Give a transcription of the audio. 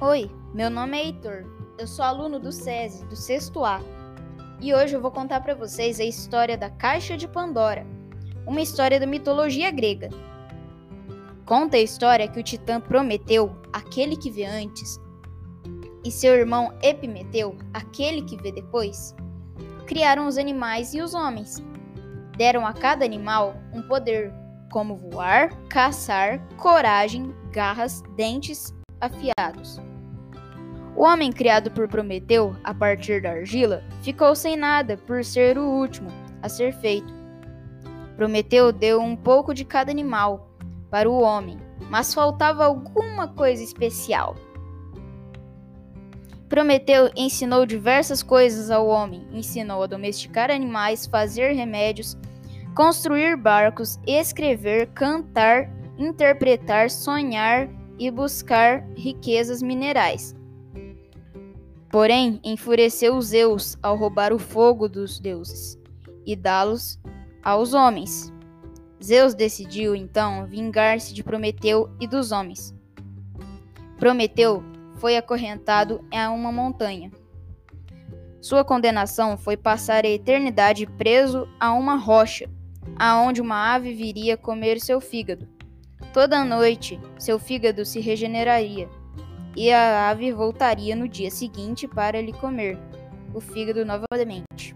Oi, meu nome é Heitor. Eu sou aluno do SESI, do sexto A. E hoje eu vou contar para vocês a história da Caixa de Pandora, uma história da mitologia grega. Conta a história que o titã Prometeu, aquele que vê antes, e seu irmão Epimeteu, aquele que vê depois, criaram os animais e os homens. Deram a cada animal um poder, como voar, caçar, coragem, garras, dentes afiados. O homem criado por Prometeu a partir da argila ficou sem nada por ser o último a ser feito. Prometeu deu um pouco de cada animal para o homem, mas faltava alguma coisa especial. Prometeu ensinou diversas coisas ao homem: ensinou a domesticar animais, fazer remédios, construir barcos, escrever, cantar, interpretar, sonhar e buscar riquezas minerais. Porém, enfureceu Zeus ao roubar o fogo dos deuses e dá-los aos homens. Zeus decidiu então vingar-se de Prometeu e dos homens. Prometeu foi acorrentado a uma montanha. Sua condenação foi passar a eternidade preso a uma rocha, aonde uma ave viria comer seu fígado. Toda noite, seu fígado se regeneraria, e a ave voltaria no dia seguinte para lhe comer o fígado novamente.